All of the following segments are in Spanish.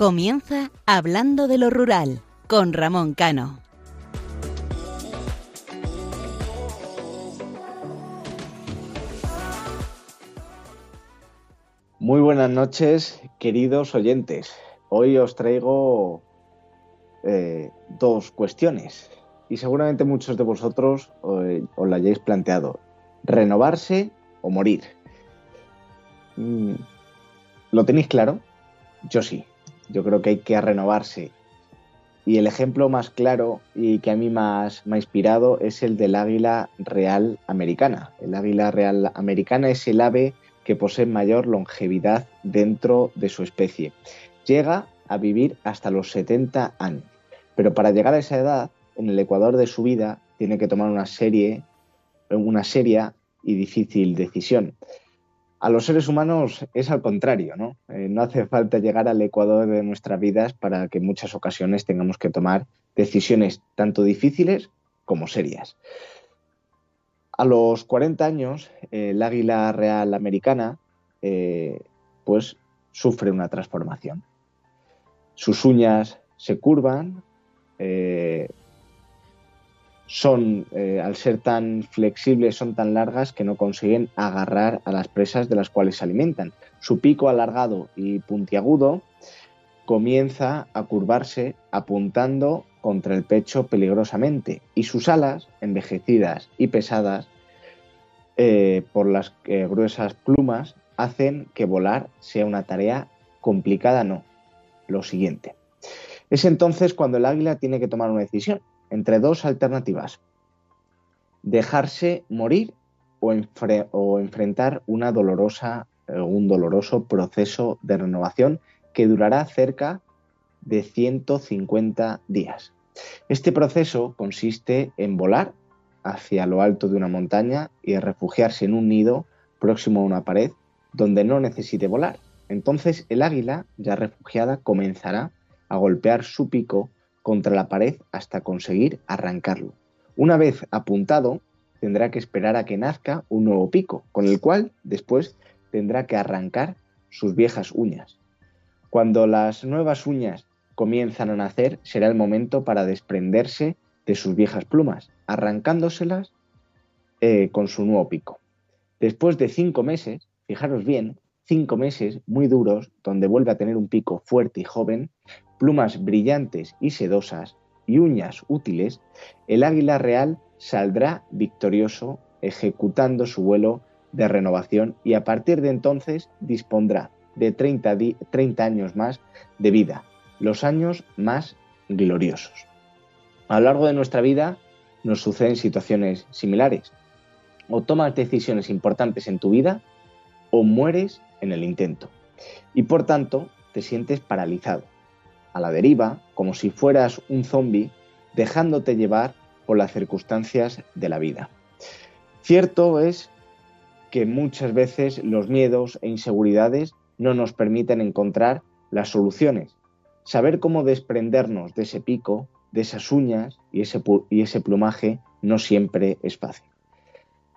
Comienza Hablando de lo Rural con Ramón Cano. Muy buenas noches, queridos oyentes. Hoy os traigo eh, dos cuestiones y seguramente muchos de vosotros eh, os la hayáis planteado. ¿Renovarse o morir? Mm, ¿Lo tenéis claro? Yo sí yo creo que hay que renovarse. Y el ejemplo más claro y que a mí más me ha inspirado es el del águila real americana. El águila real americana es el ave que posee mayor longevidad dentro de su especie. Llega a vivir hasta los 70 años. Pero para llegar a esa edad, en el ecuador de su vida, tiene que tomar una serie, una seria y difícil decisión. A los seres humanos es al contrario, ¿no? Eh, no hace falta llegar al ecuador de nuestras vidas para que en muchas ocasiones tengamos que tomar decisiones tanto difíciles como serias. A los 40 años, el águila real americana eh, pues sufre una transformación. Sus uñas se curvan, eh, son, eh, al ser tan flexibles, son tan largas que no consiguen agarrar a las presas de las cuales se alimentan. Su pico alargado y puntiagudo comienza a curvarse apuntando contra el pecho peligrosamente y sus alas, envejecidas y pesadas eh, por las eh, gruesas plumas, hacen que volar sea una tarea complicada, no, lo siguiente. Es entonces cuando el águila tiene que tomar una decisión entre dos alternativas. Dejarse morir o, enfrentar una dolorosa, eh, un doloroso proceso de renovación que durará cerca de 150 días. Este proceso consiste en volar hacia lo alto de una montaña y refugiarse en un nido próximo a una pared donde no necesite volar. Entonces el águila, ya refugiada, comenzará a golpear su pico contra la pared hasta conseguir arrancarlo. Una vez apuntado, tendrá que esperar a que nazca un nuevo pico, con el cual después tendrá que arrancar sus viejas uñas. Cuando las nuevas uñas comienzan a nacer, será el momento para desprenderse de sus viejas plumas, arrancándoselas eh, con su nuevo pico. Después de cinco meses, fijaros bien, cinco meses muy duros, donde vuelve a tener un pico fuerte y joven, plumas brillantes y sedosas y uñas útiles, el águila real saldrá victorioso ejecutando su vuelo de renovación y a partir de entonces dispondrá de 30, 30 años más de vida, los años más gloriosos. A lo largo de nuestra vida nos suceden situaciones similares. O tomas decisiones importantes en tu vida o mueres en el intento. Y por tanto te sientes paralizado, a la deriva, como si fueras un zombi, dejándote llevar por las circunstancias de la vida. Cierto es que muchas veces los miedos e inseguridades no nos permiten encontrar las soluciones. Saber cómo desprendernos de ese pico, de esas uñas y ese, y ese plumaje no siempre es fácil.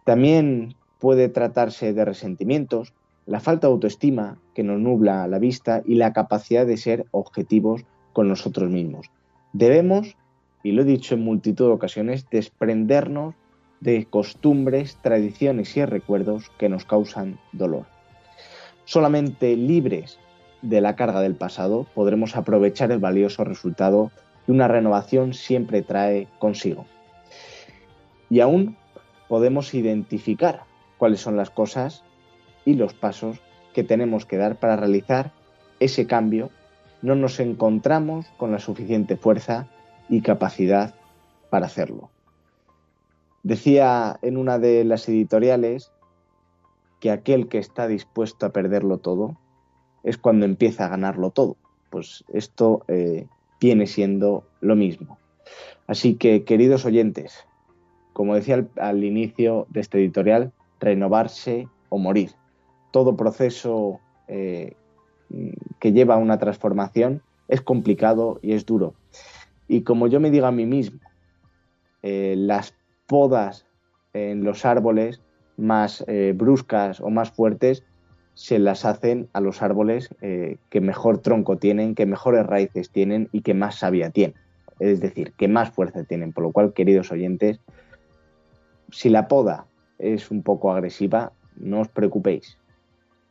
También puede tratarse de resentimientos, la falta de autoestima que nos nubla la vista y la capacidad de ser objetivos con nosotros mismos. Debemos, y lo he dicho en multitud de ocasiones, desprendernos de costumbres, tradiciones y recuerdos que nos causan dolor. Solamente libres de la carga del pasado podremos aprovechar el valioso resultado que una renovación siempre trae consigo. Y aún podemos identificar cuáles son las cosas y los pasos que tenemos que dar para realizar ese cambio, no nos encontramos con la suficiente fuerza y capacidad para hacerlo. Decía en una de las editoriales que aquel que está dispuesto a perderlo todo es cuando empieza a ganarlo todo. Pues esto eh, viene siendo lo mismo. Así que, queridos oyentes, como decía al inicio de este editorial, renovarse o morir todo proceso eh, que lleva a una transformación es complicado y es duro. Y como yo me digo a mí mismo, eh, las podas en los árboles más eh, bruscas o más fuertes se las hacen a los árboles que mejor tronco tienen, que mejores raíces tienen y que más savia tienen. Es decir, que más fuerza tienen. Por lo cual, queridos oyentes, si la poda es un poco agresiva, no os preocupéis,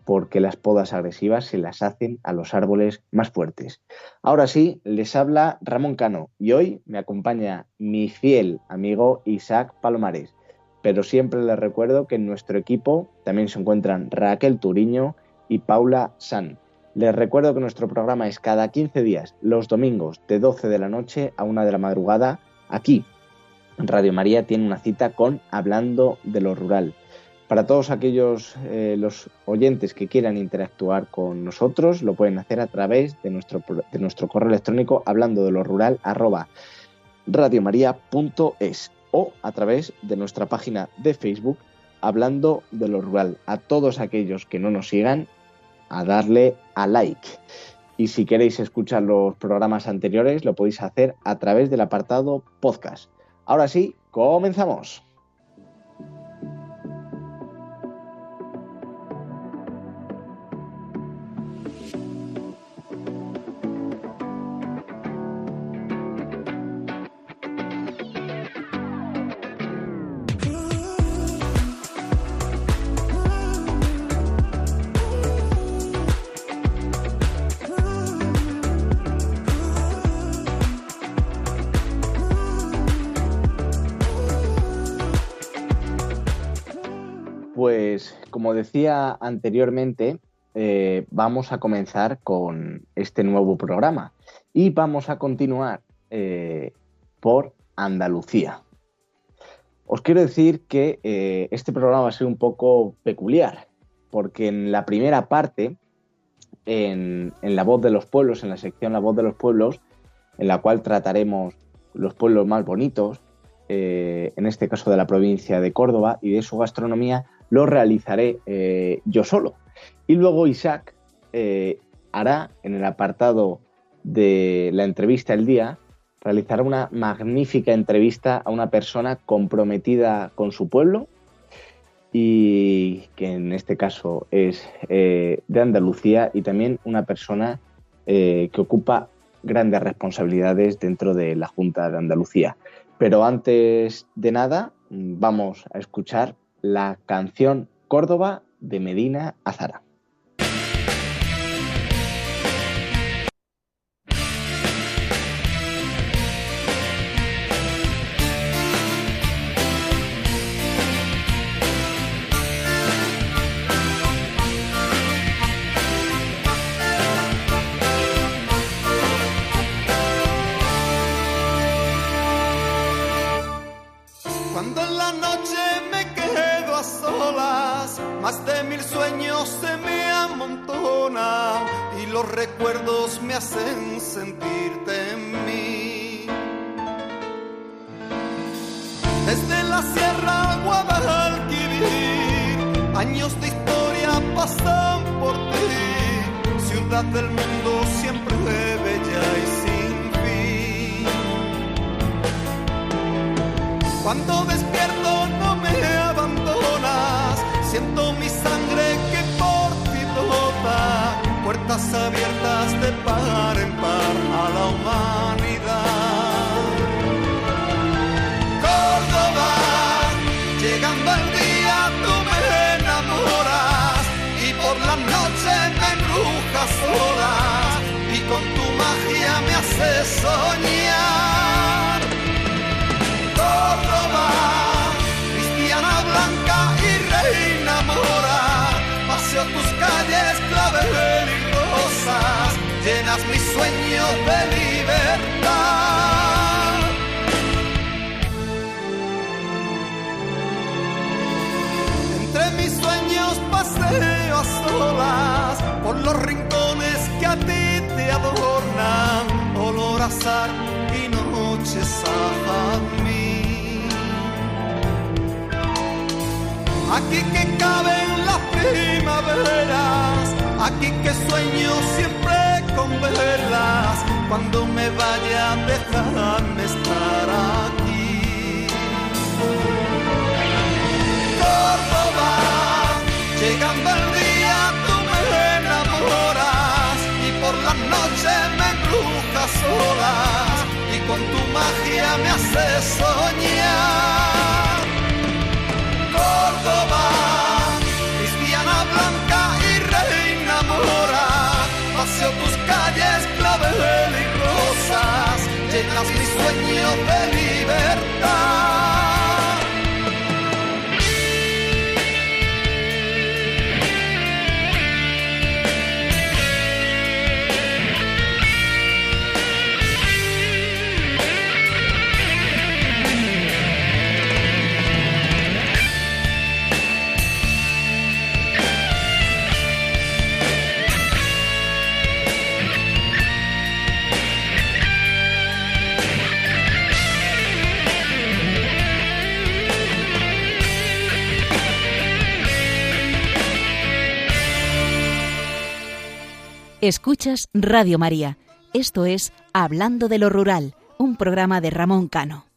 porque las podas agresivas se las hacen a los árboles más fuertes. Ahora sí, les habla Ramón Cano y hoy me acompaña mi fiel amigo Isaac Palomares pero siempre les recuerdo que en nuestro equipo también se encuentran Raquel Turiño y Paula San. Les recuerdo que nuestro programa es cada 15 días, los domingos, de 12 de la noche a 1 de la madrugada, aquí. Radio María tiene una cita con Hablando de lo Rural. Para todos aquellos eh, los oyentes que quieran interactuar con nosotros, lo pueden hacer a través de nuestro, de nuestro correo electrónico hablando de lo rural arroba radiomaria.es o a través de nuestra página de Facebook hablando de lo rural. A todos aquellos que no nos sigan, a darle a like. Y si queréis escuchar los programas anteriores, lo podéis hacer a través del apartado podcast. Ahora sí, comenzamos. Como decía anteriormente, eh, vamos a comenzar con este nuevo programa y vamos a continuar eh, por Andalucía. Os quiero decir que eh, este programa va a ser un poco peculiar, porque en la primera parte, en, en, La Voz de los Pueblos, en la sección La Voz de los Pueblos, en la cual trataremos los pueblos más bonitos, en este caso de la provincia de Córdoba y de su gastronomía, lo realizaré eh, yo solo. Y luego Isaac eh, hará en el apartado de la entrevista del día, realizará una magnífica entrevista a una persona comprometida con su pueblo y que en este caso es eh, de Andalucía y también una persona que ocupa grandes responsabilidades dentro de la Junta de Andalucía. Pero antes de nada, vamos a escuchar la canción Córdoba de Medina Azara. Me hacen sentirte en mí. Desde la Sierra Guadalquivir, años de historia pasan por ti. Ciudad del mundo siempre bella y sin fin. Cuando despierto puertas abiertas de par en par a la humanidad. Llenas mi sueño de libertad. Entre mis sueños paseo a solas por los rincones que a ti te adornan, olor a sal y noches a mí. Aquí que caben las primaveras Aquí que sueño siempre cuando me vaya déjame estar aquí. Córdoba, llegando el día tú me enamoras y por las noches me embrujas solas y con tu magia me haces soñar. Mi sueño de libertad. Escuchas Radio María. Esto es Hablando de lo Rural, un programa de Ramón Cano.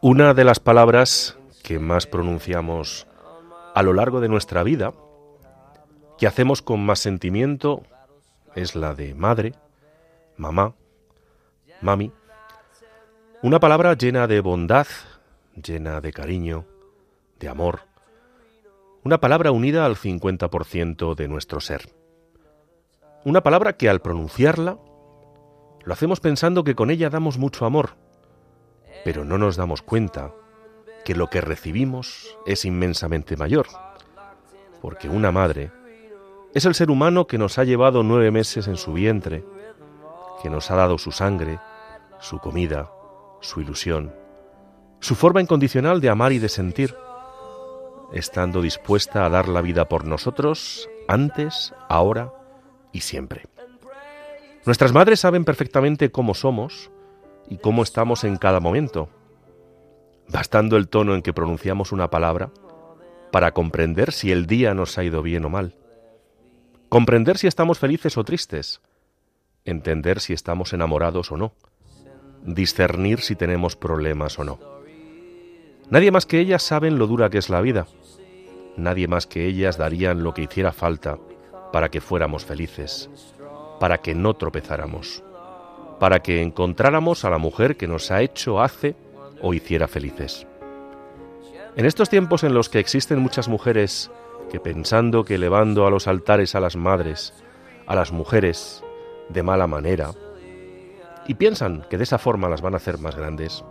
Una de las palabras que más pronunciamos a lo largo de nuestra vida, que hacemos con más sentimiento, es la de madre, mamá, mami. Una palabra llena de bondad, llena de cariño, de amor. Una palabra unida al 50% de nuestro ser. Una palabra que al pronunciarla lo hacemos pensando que con ella damos mucho amor, pero no nos damos cuenta que lo que recibimos es inmensamente mayor, porque una madre es el ser humano que nos ha llevado nueve meses en su vientre, que nos ha dado su sangre, su comida, su ilusión, su forma incondicional de amar y de sentir, estando dispuesta a dar la vida por nosotros antes, ahora y siempre. Nuestras madres saben perfectamente cómo somos y cómo estamos en cada momento, bastando el tono en que pronunciamos una palabra para comprender si el día nos ha ido bien o mal, comprender si estamos felices o tristes, entender si estamos enamorados o no, discernir si tenemos problemas o no. Nadie más que ellas saben lo dura que es la vida. Nadie más que ellas darían lo que hiciera falta para que fuéramos felices, para que no tropezáramos, para que encontráramos a la mujer que nos ha hecho, hace o hiciera felices. En estos tiempos en los que existen muchas mujeres que pensando que elevando a los altares a las madres, a las mujeres, de mala manera, y piensan que de esa forma las van a hacer más grandes,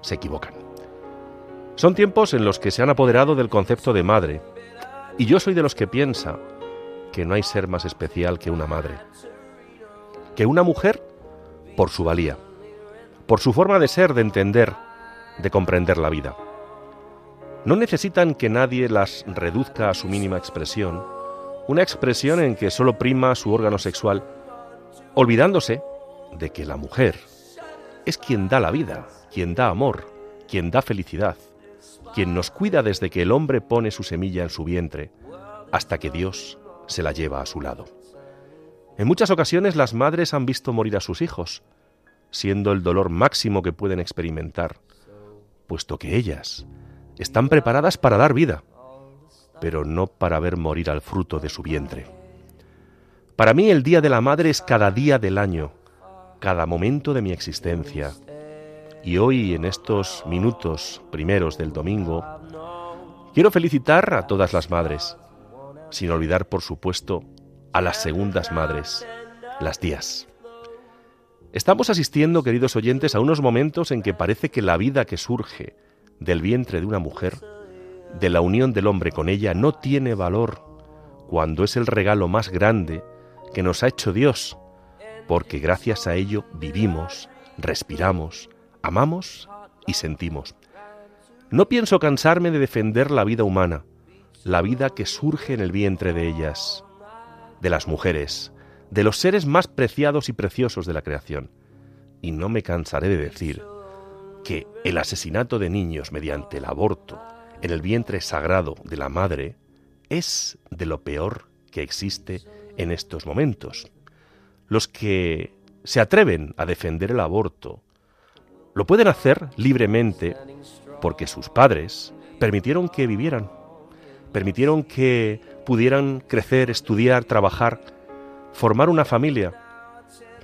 se equivocan. Son tiempos en los que se han apoderado del concepto de madre, y yo soy de los que piensa que no hay ser más especial que una madre, que una mujer por su valía, por su forma de ser, de entender, de comprender la vida. No necesitan que nadie las reduzca a su mínima expresión, una expresión en que solo prima su órgano sexual, olvidándose de que la mujer es quien da la vida, quien da amor, quien da felicidad, quien nos cuida desde que el hombre pone su semilla en su vientre hasta que Dios se la lleva a su lado. En muchas ocasiones las madres han visto morir a sus hijos, siendo el dolor máximo que pueden experimentar, puesto que ellas están preparadas para dar vida, pero no para ver morir al fruto de su vientre. Para mí el Día de la Madre es cada día del año, cada momento de mi existencia. Y hoy, en estos minutos primeros del domingo, quiero felicitar a todas las madres, sin olvidar, por supuesto, a las segundas madres, las tías. Estamos asistiendo, queridos oyentes, a unos momentos en que parece que la vida que surge del vientre de una mujer, de la unión del hombre con ella, no tiene valor cuando es el regalo más grande que nos ha hecho Dios, porque gracias a ello vivimos, respiramos, amamos y sentimos. No pienso cansarme de defender la vida humana, la vida que surge en el vientre de ellas, de las mujeres, de los seres más preciados y preciosos de la creación. Y no me cansaré de decir que el asesinato de niños mediante el aborto en el vientre sagrado de la madre es de lo peor que existe en estos momentos. Los que se atreven a defender el aborto lo pueden hacer libremente porque sus padres permitieron que vivieran, permitieron que pudieran crecer, estudiar, trabajar, formar una familia,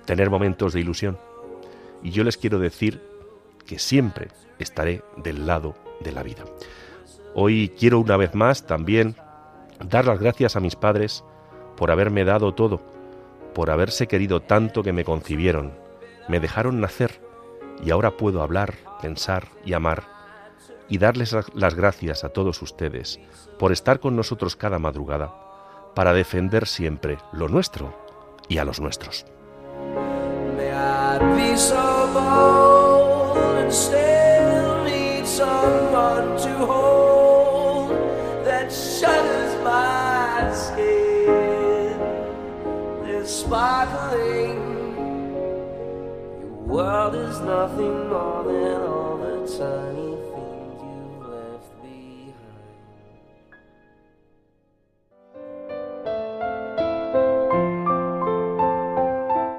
tener momentos de ilusión. Y yo les quiero decir que siempre estaré del lado de la vida. Hoy quiero una vez más también dar las gracias a mis padres por haberme dado todo, por haberse querido tanto que me concibieron, me dejaron nacer y ahora puedo hablar, pensar y amar y darles las gracias a todos ustedes por estar con nosotros cada madrugada para defender siempre lo nuestro y a los nuestros.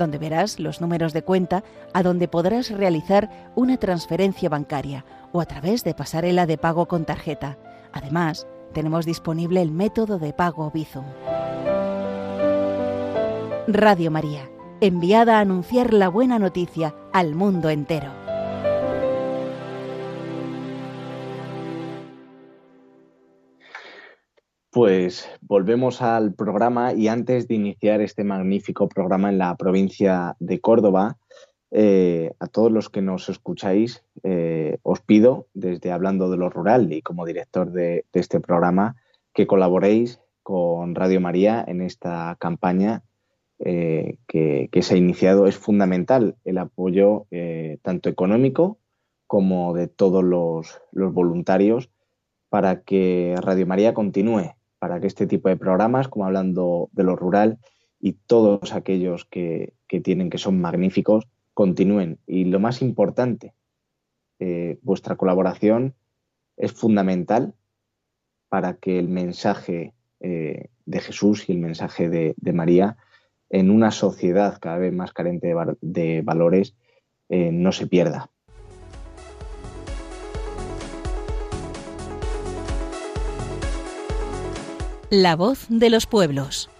donde verás los números de cuenta a donde podrás realizar una transferencia bancaria o a través de pasarela de pago con tarjeta. Además, tenemos disponible el método de pago Bizum. Radio María, enviada a anunciar la buena noticia al mundo entero. Pues volvemos al programa y antes de iniciar este magnífico programa en la provincia de Córdoba, eh, a todos los que nos escucháis, eh, os pido, desde Hablando de lo Rural y como director de, este programa, que colaboréis con Radio María en esta campaña eh, que, se ha iniciado. Es fundamental el apoyo tanto económico como de todos los, los voluntarios para que Radio María continúe para que este tipo de programas, como hablando de lo rural y todos aquellos que, tienen que son magníficos, continúen. Y lo más importante, eh, vuestra colaboración es fundamental para que el mensaje eh, de Jesús y el mensaje de, María en una sociedad cada vez más carente de, valores eh, no se pierda. La voz de los pueblos.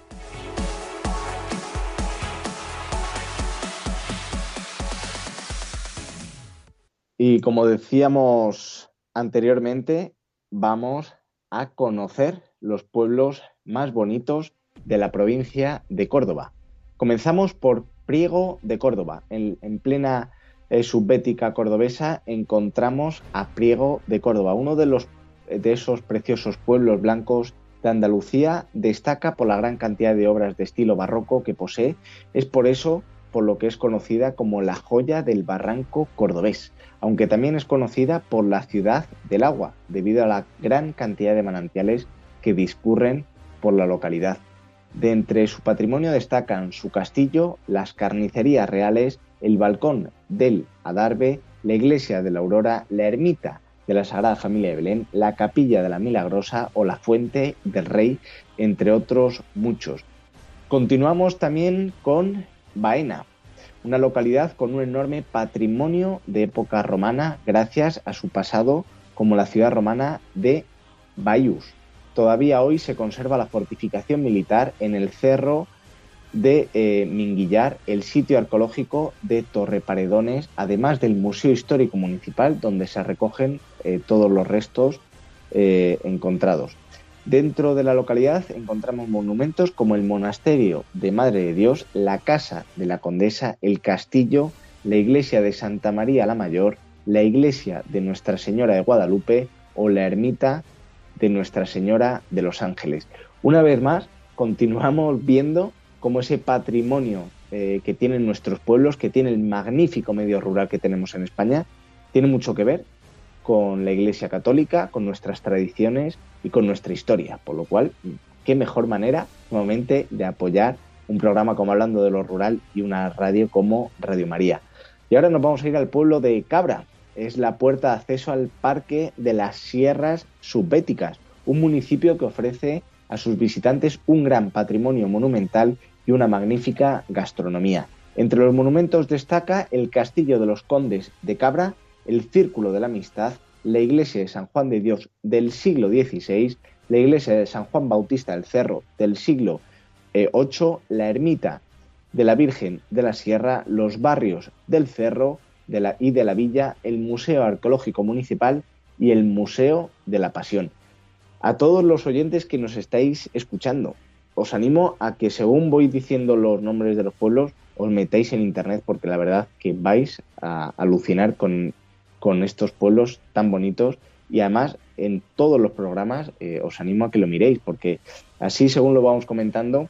Y como decíamos anteriormente, vamos a conocer los pueblos más bonitos de la provincia de Córdoba. Comenzamos por Priego de Córdoba. En, plena eh, subbética cordobesa encontramos a Priego de Córdoba, uno de, los, de esos preciosos pueblos blancos de Andalucía destaca por la gran cantidad de obras de estilo barroco que posee. Es por eso por lo que es conocida como la joya del barranco cordobés, aunque también es conocida por la ciudad del agua, debido a la gran cantidad de manantiales que discurren por la localidad. De entre su patrimonio destacan su castillo, las carnicerías reales, el balcón del Adarve, la iglesia de la Aurora, la ermita de la Sagrada Familia de Belén, la capilla de la Milagrosa o la fuente del Rey, entre otros muchos. Continuamos también con Baena, una localidad con un enorme patrimonio de época romana gracias a su pasado como la ciudad romana de Bayus. Todavía hoy se conserva la fortificación militar en el cerro de eh, Minguillar, el sitio arqueológico de Torreparedones, además del Museo Histórico Municipal, donde se recogen eh, todos los restos eh, encontrados. Dentro de la localidad encontramos monumentos como el Monasterio de Madre de Dios, la Casa de la Condesa, el Castillo, la Iglesia de Santa María la Mayor, la Iglesia de Nuestra Señora de Guadalupe o la Ermita de Nuestra Señora de los Ángeles. Una vez más, continuamos viendo cómo ese patrimonio eh, que tienen nuestros pueblos, que tiene el magnífico medio rural que tenemos en España, tiene mucho que ver con la Iglesia Católica, con nuestras tradiciones y con nuestra historia. Por lo cual, qué mejor manera, nuevamente, de apoyar un programa como Hablando de lo Rural y una radio como Radio María. Y ahora nos vamos a ir al pueblo de Cabra. Es la puerta de acceso al Parque de las Sierras Subbéticas, un municipio que ofrece a sus visitantes un gran patrimonio monumental y una magnífica gastronomía. Entre los monumentos destaca el Castillo de los Condes de Cabra, el Círculo de la Amistad, la iglesia de San Juan de Dios del siglo XVI, la iglesia de San Juan Bautista del Cerro del siglo VIII, eh, la ermita de la Virgen de la Sierra, los barrios del Cerro y de la Villa, el Museo Arqueológico Municipal y el Museo de la Pasión. A todos los oyentes que nos estáis escuchando, os animo a que según voy diciendo los nombres de los pueblos, os metáis en internet porque la verdad que vais a alucinar con con estos pueblos tan bonitos y además en todos los programas eh, os animo a que lo miréis porque así según lo vamos comentando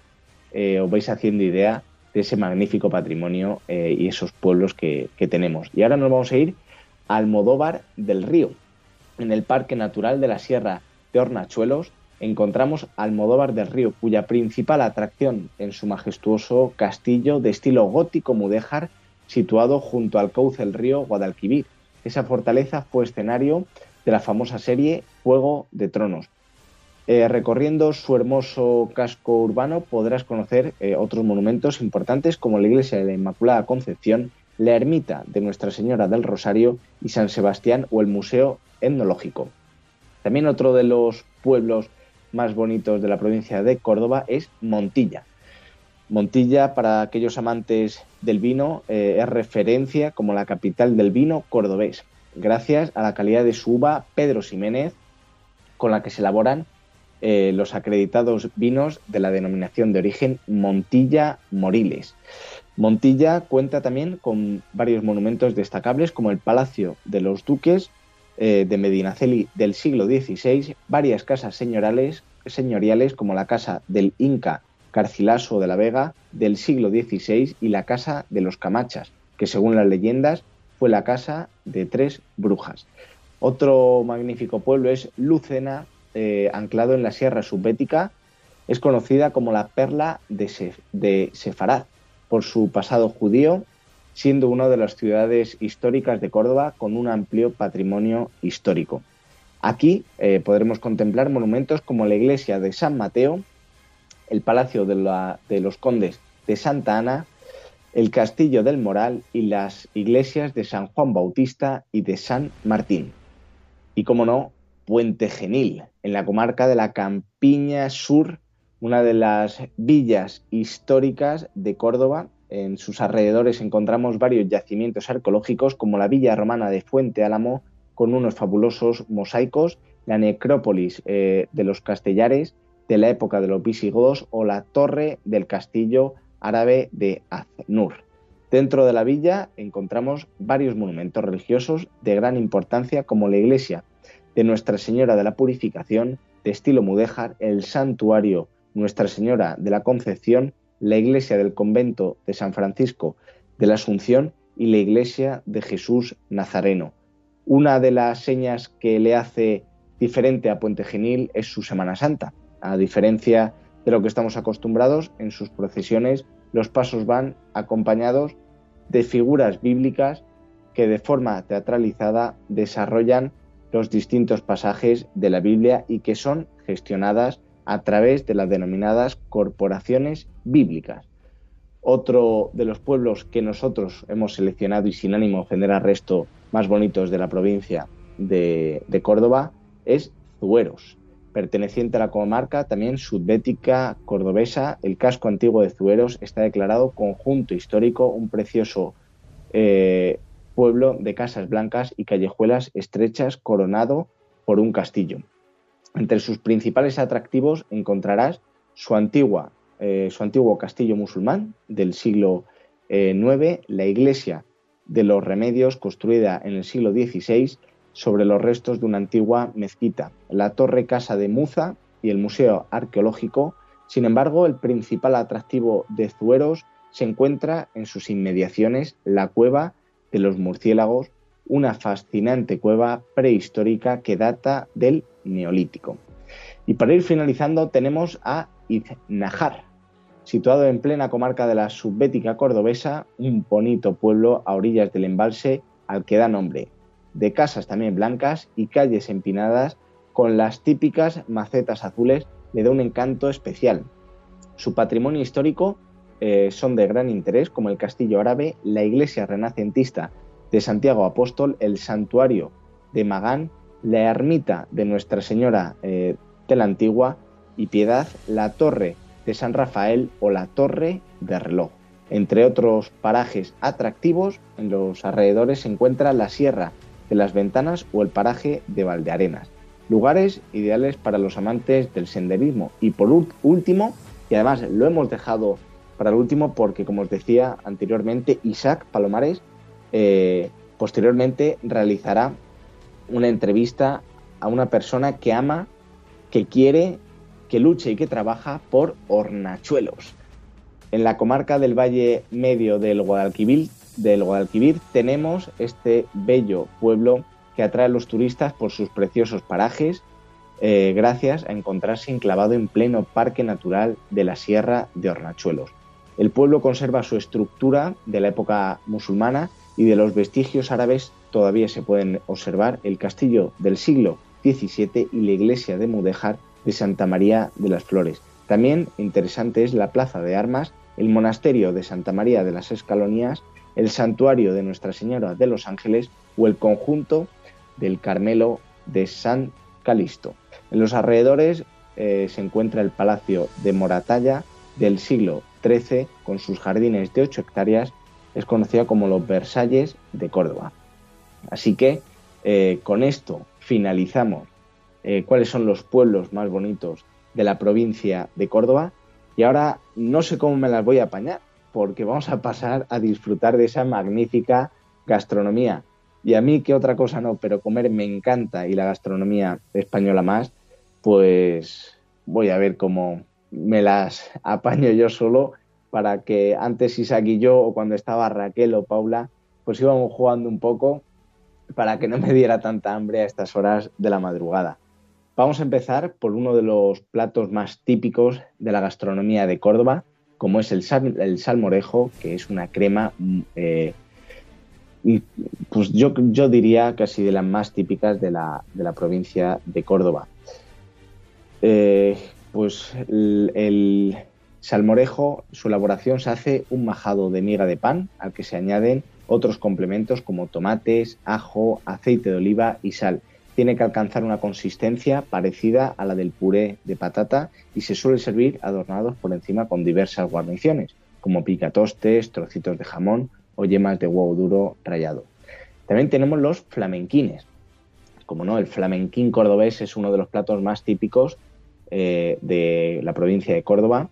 eh, os vais haciendo idea de ese magnífico patrimonio eh, y esos pueblos que, que, tenemos. Y ahora nos vamos a ir al Modóvar del Río. En el Parque Natural de la Sierra de Hornachuelos encontramos Almodóvar del Río, cuya principal atracción en su majestuoso castillo de estilo gótico mudéjar situado junto al cauce del río Guadalquivir, esa fortaleza fue escenario de la famosa serie Juego de Tronos. Eh, recorriendo su hermoso casco urbano podrás conocer eh, otros monumentos importantes como la iglesia de la Inmaculada Concepción, la ermita de Nuestra Señora del Rosario y San Sebastián o el Museo Etnológico. También otro de los pueblos más bonitos de la provincia de Córdoba es Montilla. Montilla, para aquellos amantes del vino, eh, es referencia como la capital del vino cordobés, gracias a la calidad de su uva Pedro Ximénez, con la que se elaboran eh, los acreditados vinos de la denominación de origen Montilla Moriles. Montilla cuenta también con varios monumentos destacables como el Palacio de los Duques eh, de Medinaceli del siglo XVI, varias casas señoriales, señoriales como la Casa del Inca Carcilaso de la Vega del siglo XVI y la Casa de los Camachas, que según las leyendas fue la casa de tres brujas. Otro magnífico pueblo es Lucena, eh, anclado en la Sierra Subbética. Es conocida como la perla de, de Sefarad por su pasado judío, siendo una de las ciudades históricas de Córdoba con un amplio patrimonio histórico. Aquí eh, podremos contemplar monumentos como la iglesia de San Mateo, el Palacio de, los Condes de Santa Ana, el Castillo del Moral y las iglesias de San Juan Bautista y de San Martín. Y como no, Puente Genil, en la comarca de la Campiña Sur, una de las villas históricas de Córdoba. En sus alrededores encontramos varios yacimientos arqueológicos como la villa romana de Fuente Álamo, con unos fabulosos mosaicos, la necrópolis eh, de los castellares de la época de los visigodos o la torre del castillo árabe de Aznur. Dentro de la villa encontramos varios monumentos religiosos de gran importancia como la iglesia de Nuestra Señora de la Purificación de estilo mudéjar, el santuario Nuestra Señora de la Concepción la iglesia del convento de San Francisco de la Asunción y la iglesia de Jesús Nazareno. Una de las señas que le hace diferente a Puente Genil es su Semana Santa. A diferencia de lo que estamos acostumbrados, en sus procesiones los pasos van acompañados de figuras bíblicas que de forma teatralizada desarrollan los distintos pasajes de la Biblia y que son gestionadas a través de las denominadas corporaciones bíblicas. Otro de los pueblos que nosotros hemos seleccionado y sin ánimo de ofender al resto más bonitos de la provincia de, de Córdoba es Zueros, perteneciente a la comarca también sudbética cordobesa. El casco antiguo de Zueros está declarado conjunto histórico, un precioso eh, pueblo de casas blancas y callejuelas estrechas coronado por un castillo. Entre sus principales atractivos encontrarás su, antigua, eh, su antiguo castillo musulmán del siglo IX, eh, la iglesia de los remedios construida en el siglo XVI sobre los restos de una antigua mezquita, la torre casa de Muza y el museo arqueológico. Sin embargo, el principal atractivo de Zueros se encuentra en sus inmediaciones la cueva de los murciélagos, una fascinante cueva prehistórica que data del Neolítico. Y para ir finalizando tenemos a Iznajar, situado en plena comarca de la subbética cordobesa, un bonito pueblo a orillas del embalse al que da nombre, de casas también blancas y calles empinadas con las típicas macetas azules, le da un encanto especial. Su patrimonio histórico eh, son de gran interés, como el castillo árabe, la iglesia renacentista de Santiago Apóstol, el santuario de Magán, la ermita de Nuestra Señora eh, de la Antigua y Piedad, la torre de San Rafael o la torre de reloj. Entre otros parajes atractivos, en los alrededores se encuentra la Sierra de las Ventanas o el paraje de Valdearenas. Lugares ideales para los amantes del senderismo. Y por último, y además lo hemos dejado para el último porque, como os decía anteriormente, Isaac Palomares eh, posteriormente realizará una entrevista a una persona que ama, que quiere, que lucha y que trabaja por hornachuelos. En la comarca del Valle Medio del Guadalquivir, del Guadalquivir tenemos este bello pueblo que atrae a los turistas por sus preciosos parajes, eh, gracias a encontrarse enclavado en pleno parque natural de la Sierra de Hornachuelos. El pueblo conserva su estructura de la época musulmana y de los vestigios árabes todavía se pueden observar el castillo del siglo XVII y la iglesia de Mudéjar de Santa María de las Flores. También interesante es la plaza de armas, el monasterio de Santa María de las Escalonías, el santuario de Nuestra Señora de los Ángeles o el conjunto del Carmelo de San Calisto. En los alrededores eh, se encuentra el Palacio de Moratalla del siglo 13, con sus jardines de 8 hectáreas, es conocida como los Versalles de Córdoba. Así que eh, con esto finalizamos eh, cuáles son los pueblos más bonitos de la provincia de Córdoba y ahora no sé cómo me las voy a apañar porque vamos a pasar a disfrutar de esa magnífica gastronomía. Y a mí que otra cosa no, pero comer me encanta y la gastronomía española más, pues voy a ver cómo, me las apaño yo solo para que antes Isaac y yo, o cuando estaba Raquel o Paula, pues íbamos jugando un poco para que no me diera tanta hambre a estas horas de la madrugada. Vamos a empezar por uno de los platos más típicos de la gastronomía de Córdoba, como es el, el salmorejo, que es una crema, mm, eh, pues yo, yo diría casi de las más típicas de la, de la provincia de Córdoba. Eh, pues el, salmorejo, su elaboración se hace un majado de miga de pan al que se añaden otros complementos como tomates, ajo, aceite de oliva y sal. Tiene que alcanzar una consistencia parecida a la del puré de patata y se suele servir adornados por encima con diversas guarniciones, como picatostes, trocitos de jamón o yemas de huevo duro rallado. También tenemos los flamenquines. Como no, el flamenquín cordobés es uno de los platos más típicos eh, de la provincia de Córdoba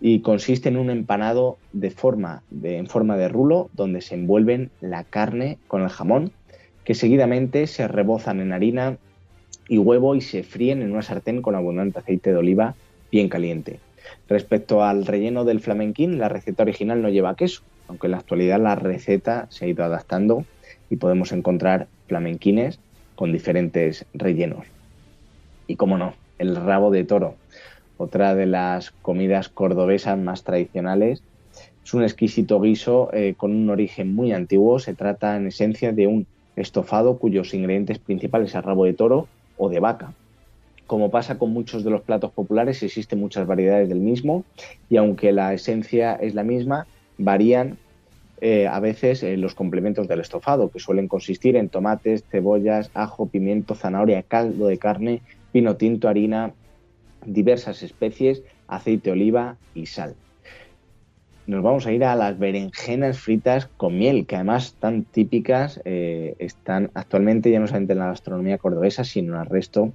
y consiste en un empanado de forma en forma de rulo donde se envuelven la carne con el jamón que seguidamente se rebozan en harina y huevo y se fríen en una sartén con abundante aceite de oliva bien caliente. Respecto al relleno del flamenquín, la receta original no lleva queso, aunque en la actualidad la receta se ha ido adaptando y podemos encontrar flamenquines con diferentes rellenos. Y como no, el rabo de toro, otra de las comidas cordobesas más tradicionales. Es un exquisito guiso eh, con un origen muy antiguo. Se trata en esencia de un estofado cuyos ingredientes principales es rabo de toro o de vaca. Como pasa con muchos de los platos populares, existen muchas variedades del mismo y aunque la esencia es la misma, varían eh, a veces eh, los complementos del estofado, que suelen consistir en tomates, cebollas, ajo, pimiento, zanahoria, caldo de carne, vino tinto, harina, diversas especies, aceite oliva y sal. Nos vamos a ir a las berenjenas fritas con miel, que además tan típicas, eh, están actualmente ya no solamente en la gastronomía cordobesa, sino en el resto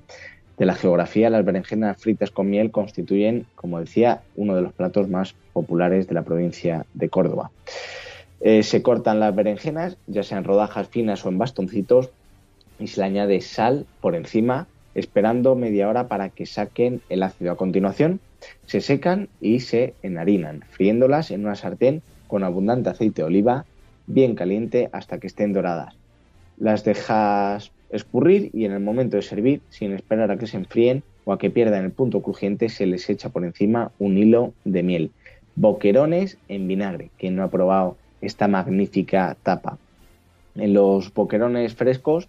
de la geografía, las berenjenas fritas con miel constituyen, como decía, uno de los platos más populares de la provincia de Córdoba. Eh, se cortan las berenjenas, ya sean rodajas finas o en bastoncitos, y se le añade sal por encima, esperando media hora para que saquen el ácido. A continuación, se secan y se enharinan, friéndolas en una sartén con abundante aceite de oliva, bien caliente hasta que estén doradas. Las dejas escurrir y en el momento de servir, sin esperar a que se enfríen o a que pierdan el punto crujiente, se les echa por encima un hilo de miel. Boquerones en vinagre. Quien no ha probado esta magnífica tapa. En los boquerones frescos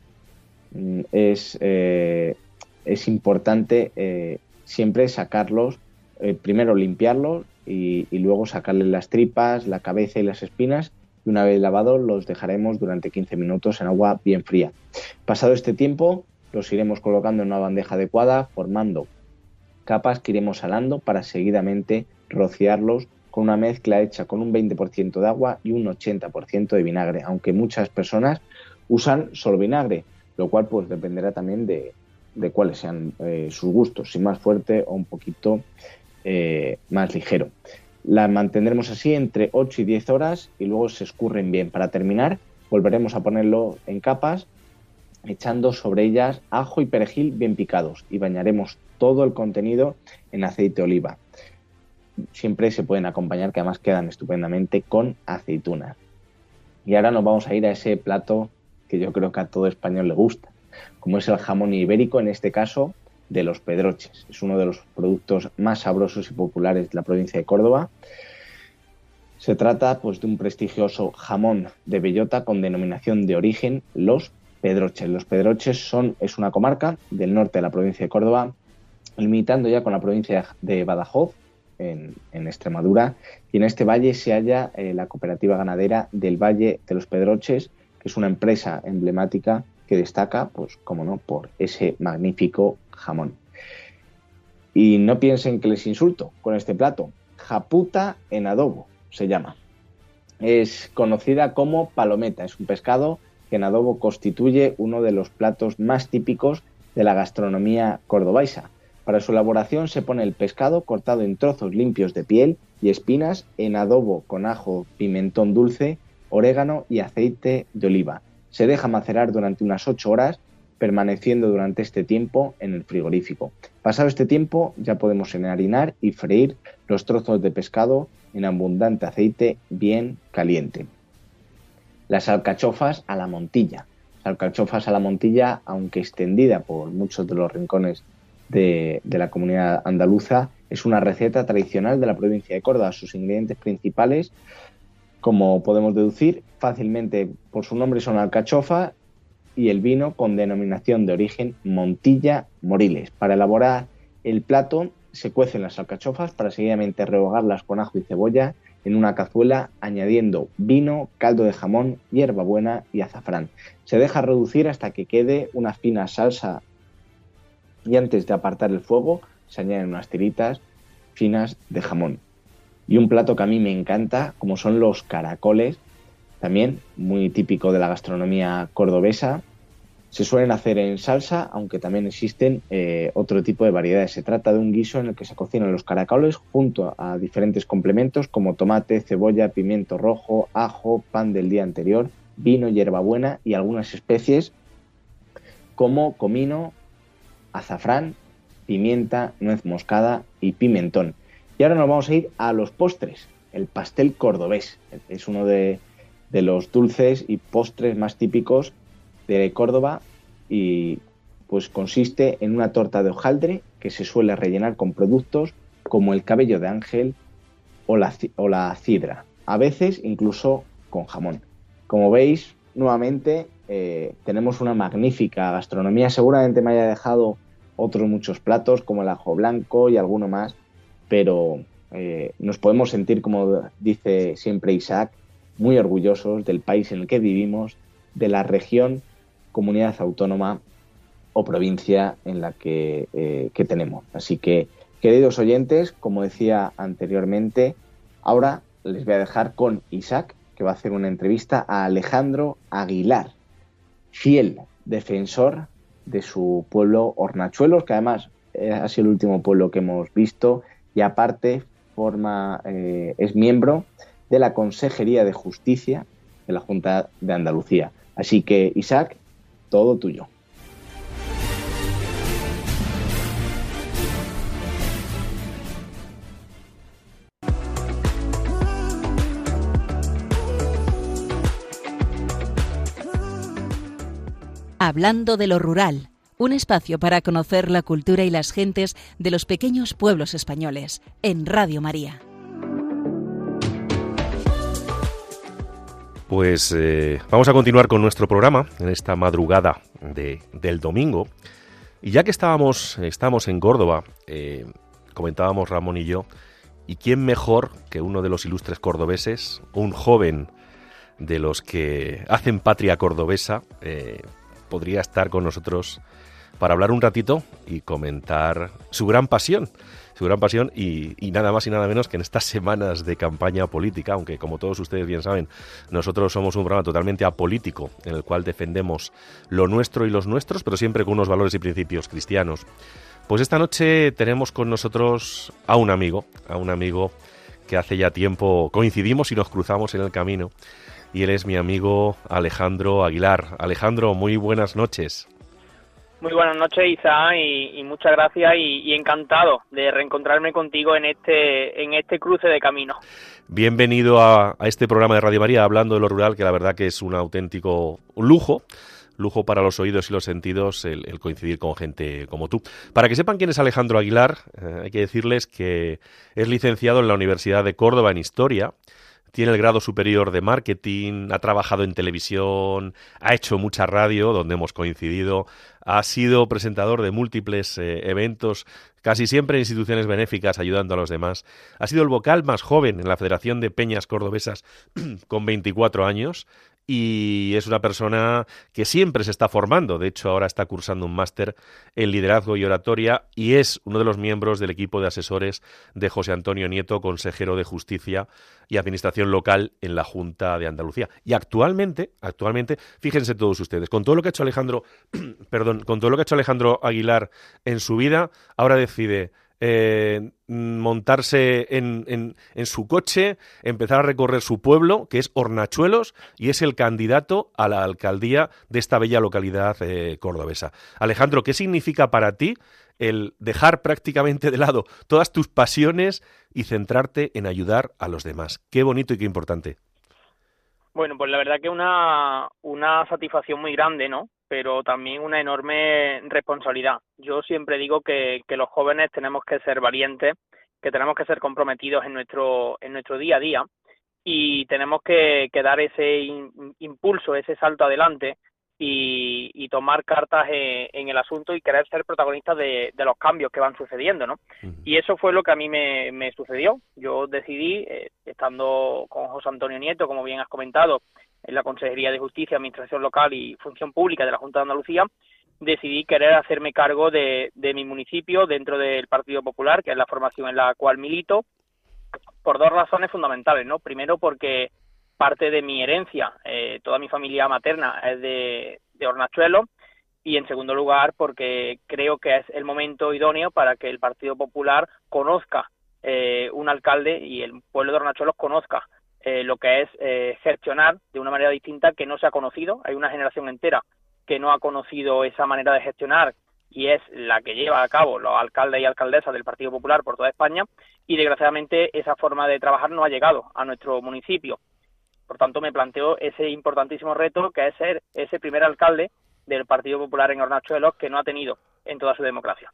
mm, es, eh, es importante eh, siempre sacarlos, eh, primero limpiarlos y, y, luego sacarle las tripas, la cabeza y las espinas y una vez lavados los dejaremos durante 15 minutos en agua bien fría. Pasado este tiempo, los iremos colocando en una bandeja adecuada, formando capas que iremos salando para seguidamente rociarlos con una mezcla hecha con un 20% de agua y un 80% de vinagre, aunque muchas personas usan solo vinagre, lo cual pues dependerá también de, cuáles sean eh, sus gustos, si más fuerte o un poquito eh, más ligero. La mantendremos así entre 8 y 10 horas y luego se escurren bien. Para terminar, volveremos a ponerlo en capas, echando sobre ellas ajo y perejil bien picados y bañaremos todo el contenido en aceite de oliva. Siempre se pueden acompañar, que además quedan estupendamente, con aceitunas. Y ahora nos vamos a ir a ese plato que yo creo que a todo español le gusta, como es el jamón ibérico, en este caso de los pedroches. Es uno de los productos más sabrosos y populares de la provincia de Córdoba. Se trata pues, de un prestigioso jamón de bellota con denominación de origen Los Pedroches. Los Pedroches son, es una comarca del norte de la provincia de Córdoba, limitando ya con la provincia de Badajoz, en, Extremadura, y en este valle se halla eh, la cooperativa ganadera del Valle de los Pedroches, que es una empresa emblemática que destaca, pues, como no, por ese magnífico jamón. Y no piensen que les insulto con este plato. Japuta en adobo se llama. Es conocida como palometa. Es un pescado que en adobo constituye uno de los platos más típicos de la gastronomía cordobaisa. Para su elaboración se pone el pescado cortado en trozos limpios de piel y espinas en adobo con ajo, pimentón dulce, orégano y aceite de oliva. Se deja macerar durante unas 8 horas permaneciendo durante este tiempo en el frigorífico. Pasado este tiempo ya podemos enharinar y freír los trozos de pescado en abundante aceite bien caliente. Las alcachofas a la montilla. Alcachofas a la montilla, aunque extendida por muchos de los rincones de, de la comunidad andaluza, es una receta tradicional de la provincia de Córdoba. Sus ingredientes principales, como podemos deducir fácilmente por su nombre, son alcachofa y el vino con denominación de origen Montilla Moriles. Para elaborar el plato se cuecen las alcachofas para seguidamente rehogarlas con ajo y cebolla en una cazuela añadiendo vino, caldo de jamón, hierbabuena y azafrán. Se deja reducir hasta que quede una fina salsa y antes de apartar el fuego se añaden unas tiritas finas de jamón. Y un plato que a mí me encanta, como son los caracoles, también muy típico de la gastronomía cordobesa. Se suelen hacer en salsa, aunque también existen eh, otro tipo de variedades. Se trata de un guiso en el que se cocinan los caracoles junto a diferentes complementos como tomate, cebolla, pimiento rojo, ajo, pan del día anterior, vino, hierbabuena y algunas especies como comino, azafrán, pimienta, nuez moscada y pimentón. Y ahora nos vamos a ir a los postres. El pastel cordobés es uno de, los dulces y postres más típicos de Córdoba y pues consiste en una torta de hojaldre que se suele rellenar con productos como el cabello de ángel o la, o la cidra, a veces incluso con jamón. Como veis, nuevamente eh, tenemos una magnífica gastronomía. Seguramente me haya dejado otros muchos platos como el ajo blanco y alguno más, pero eh, nos podemos sentir, como dice siempre Isaac, muy orgullosos del país en el que vivimos, de la región, comunidad autónoma o provincia en la que, eh, que tenemos. Así que, queridos oyentes, como decía anteriormente, ahora les voy a dejar con Isaac, que va a hacer una entrevista a Alejandro Aguilar, fiel defensor de su pueblo Hornachuelos, que además eh, ha sido el último pueblo que hemos visto y aparte forma, eh, es miembro de la Consejería de Justicia de la Junta de Andalucía. Así que, Isaac, todo tuyo. Hablando de lo rural, un espacio para conocer la cultura y las gentes de los pequeños pueblos españoles, en Radio María. Pues eh, vamos a continuar con nuestro programa en esta madrugada del domingo. Y ya que estábamos, estamos en Córdoba, eh, comentábamos Ramón y yo, ¿y quién mejor que uno de los ilustres cordobeses, un joven de los que hacen patria cordobesa, eh, podría estar con nosotros para hablar un ratito y comentar su gran pasión, su gran pasión y, nada más y nada menos que en estas semanas de campaña política, aunque como todos ustedes bien saben, nosotros somos un programa totalmente apolítico en el cual defendemos lo nuestro y los nuestros, pero siempre con unos valores y principios cristianos. Pues esta noche tenemos con nosotros a un amigo, a un amigo que hace ya tiempo coincidimos y nos cruzamos en el camino y él es mi amigo Alejandro Aguilar. Alejandro, muy buenas noches. Muy buenas noches, Isa, y, muchas gracias y, encantado de reencontrarme contigo en este, en este cruce de camino. Bienvenido a, este programa de Radio María, hablando de lo rural, que la verdad que es un auténtico lujo lujo para los oídos y los sentidos el, coincidir con gente como tú. Para que sepan quién es Alejandro Aguilar, eh, hay que decirles que es licenciado en la Universidad de Córdoba en Historia, tiene el grado superior de marketing, ha trabajado en televisión, ha hecho mucha radio, donde hemos coincidido, ha sido presentador de múltiples eh, eventos, casi siempre en instituciones benéficas ayudando a los demás. Ha sido el vocal más joven en la Federación de Peñas Cordobesas con 24 años y es una persona que siempre se está formando. De hecho, ahora está cursando un máster en liderazgo y oratoria y es uno de los miembros del equipo de asesores de José Antonio Nieto, consejero de Justicia y Administración Local en la Junta de Andalucía. Y actualmente, actualmente, fíjense todos ustedes, con todo lo que ha hecho Alejandro, perdón, con todo lo que ha hecho Alejandro Aguilar en su vida, ahora decide eh, montarse en, en, su coche, empezar a recorrer su pueblo, que es Hornachuelos, y es el candidato a la alcaldía de esta bella localidad eh, cordobesa. Alejandro, ¿qué significa para ti el dejar prácticamente de lado todas tus pasiones y centrarte en ayudar a los demás? Qué bonito y qué importante. Bueno, pues la verdad que una, una satisfacción muy grande, ¿no? Pero también una enorme responsabilidad. Yo siempre digo que, que los jóvenes tenemos que ser valientes, que tenemos que ser comprometidos en nuestro, en nuestro día a día y tenemos que, dar ese impulso, ese salto adelante y, tomar cartas en, el asunto y querer ser protagonistas de, los cambios que van sucediendo, ¿no? Y eso fue lo que a mí me, sucedió. Yo decidí, eh, estando con José Antonio Nieto, como bien has comentado, en la Consejería de Justicia, Administración Local y Función Pública de la Junta de Andalucía, decidí querer hacerme cargo de, de mi municipio dentro del Partido Popular, que es la formación en la cual milito, por dos razones fundamentales, ¿no? Primero porque parte de mi herencia, eh, toda mi familia materna es de, de Hornachuelo y en segundo lugar porque creo que es el momento idóneo para que el Partido Popular conozca eh, un alcalde y el pueblo de Hornachuelos conozca eh, lo que es gestionar de una manera distinta que no se ha conocido. Hay una generación entera que no ha conocido esa manera de gestionar y es la que lleva a cabo los alcaldes y alcaldesas del Partido Popular por toda España y desgraciadamente esa forma de trabajar no ha llegado a nuestro municipio. Por tanto, me planteo ese importantísimo reto que es ser ese primer alcalde del Partido Popular en Hornachuelos que no ha tenido en toda su democracia.